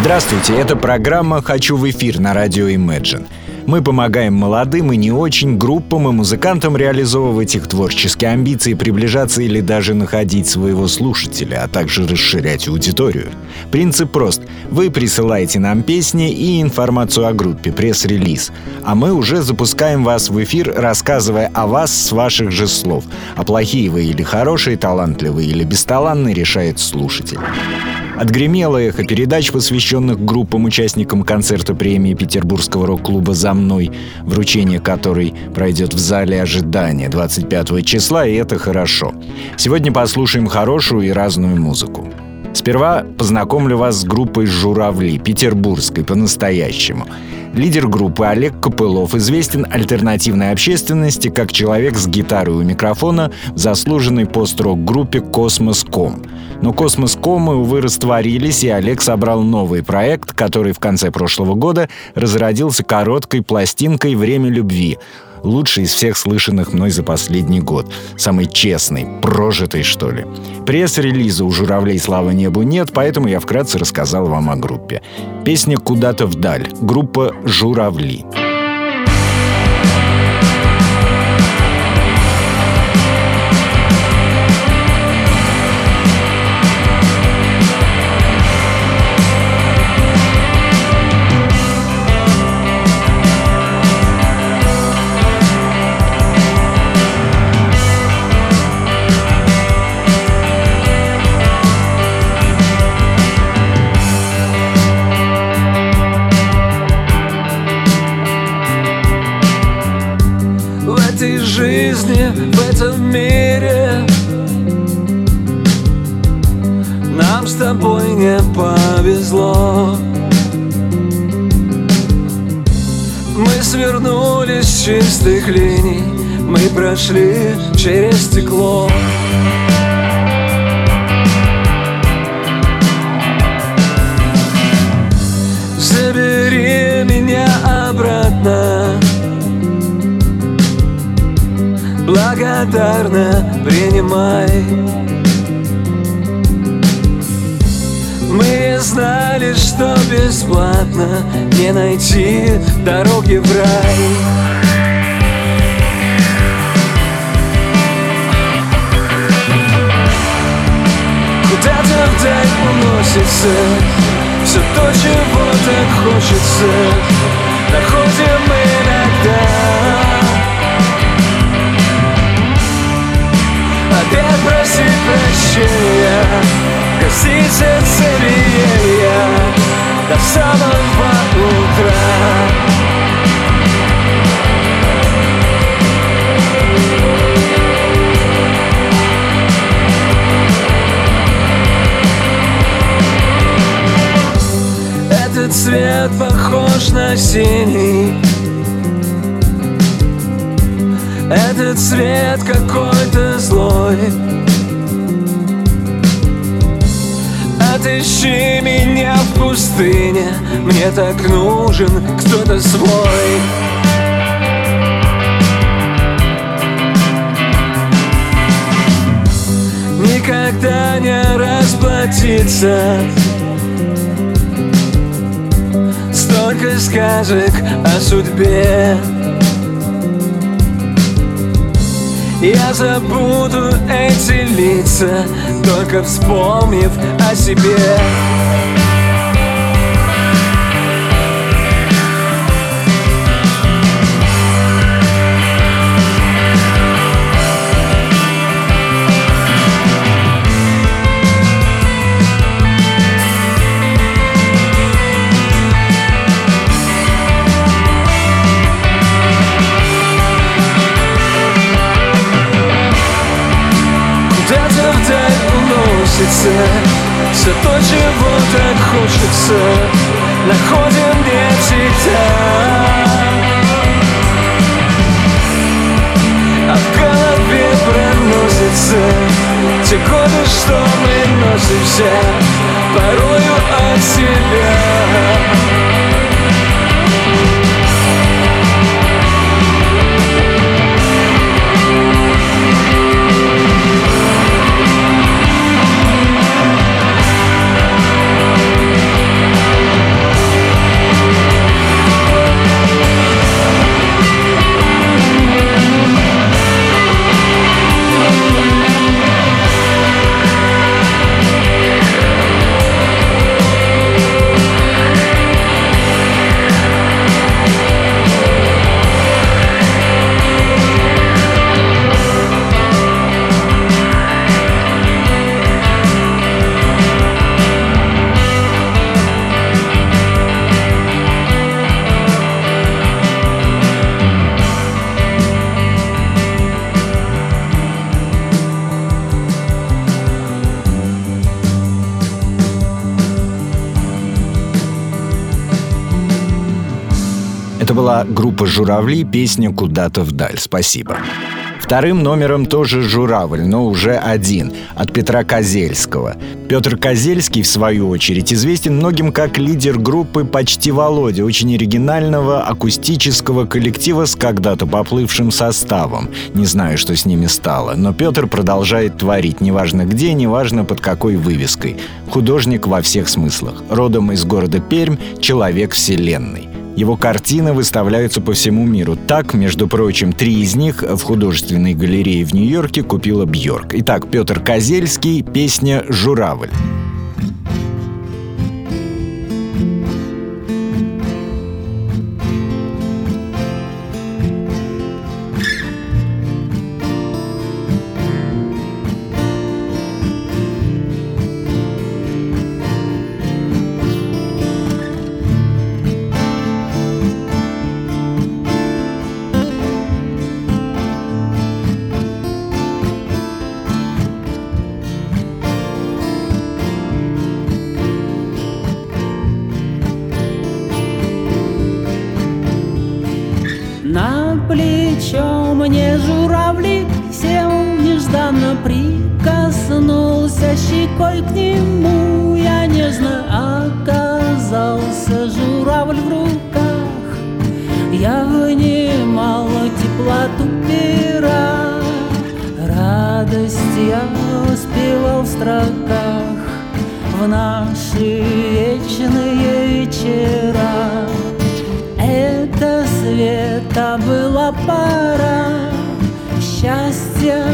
Здравствуйте, это программа «Хочу в эфир» на радио Imagine. Мы помогаем молодым и не очень группам и музыкантам реализовывать их творческие амбиции, приближаться или даже находить своего слушателя, а также расширять аудиторию. Принцип прост. Вы присылаете нам песни и информацию о группе, пресс-релиз. А мы уже запускаем вас в эфир, рассказывая о вас с ваших же слов. А плохие вы или хорошие, талантливые или бесталанные решает слушатель. Отгремело эхо передач, посвященных группам участникам концерта премии Петербургского рок-клуба «За мной», вручение которой пройдет в зале ожидания 25 числа, и это хорошо. Сегодня послушаем хорошую и разную музыку. Сперва познакомлю вас с группой «Журавли», петербургской по-настоящему. Лидер группы Олег Копылов известен альтернативной общественности как человек с гитарой у микрофона в заслуженной пост-рок-группе «Космос.ком». Но «Космос.комы», увы, растворились, и Олег собрал новый проект, который в конце прошлого года разродился короткой пластинкой «Время любви», лучший из всех слышанных мной за последний год. Самый честный, прожитый, что ли. Пресс-релиза у «Журавлей слава небу» нет, поэтому я вкратце рассказал вам о группе. Песня «Куда-то вдаль». Группа «Журавли». жизни С чистых линий. Мы прошли через стекло. Забери меня обратно. Благодарно принимай что бесплатно не найти дороги в рай. Куда-то вдаль уносится Все то, чего так хочется синий этот свет какой-то злой. Отыщи меня в пустыне Мне так нужен кто-то свой. Никогда не расплатиться Столько сказок о судьбе. Я забуду эти лица, только вспомнив о себе Все то, чего так хочется. Находим не всегда А в голове проносятся Те годы, что мы носимся Порою от себя была группа «Журавли», песня «Куда-то вдаль». Спасибо. Вторым номером тоже «Журавль», но уже один, от Петра Козельского. Петр Козельский, в свою очередь, известен многим как лидер группы «Почти Володя», очень оригинального акустического коллектива с когда-то поплывшим составом. Не знаю, что с ними стало, но Петр продолжает творить, неважно где, неважно под какой вывеской. Художник во всех смыслах. Родом из города Пермь, человек вселенной. Его картины выставляются по всему миру. Так, между прочим, три из них в художественной галерее в Нью-Йорке купила Бьорк. Итак, Петр Козельский, песня «Журавль». Прикоснулся щекой к нему. Я нежно оказался журавль в руках. Я внимала теплоту пера Радость я успевал в строках. В наши вечные вечера. Это света была пора. Счастье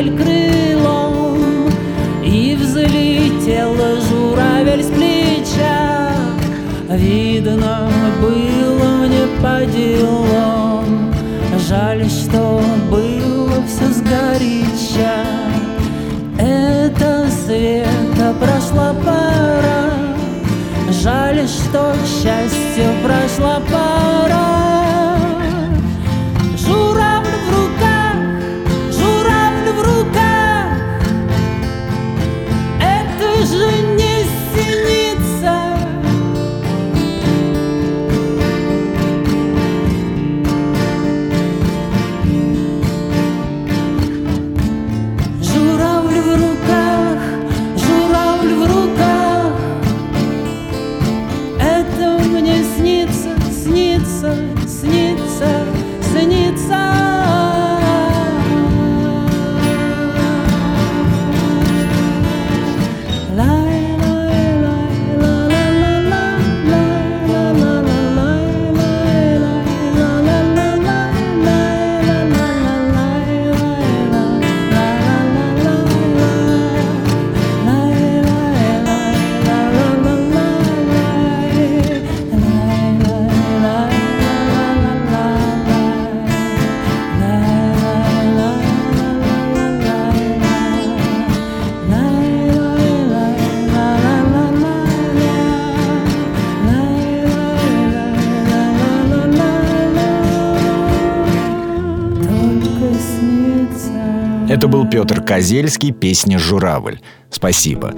журавель крылом И взлетел журавель с плеча. Видно было мне по делам Это был Петр Козельский, песня «Журавль». Спасибо.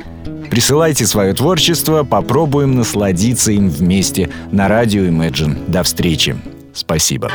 Присылайте свое творчество, попробуем насладиться им вместе на радио Imagine. До встречи. Спасибо.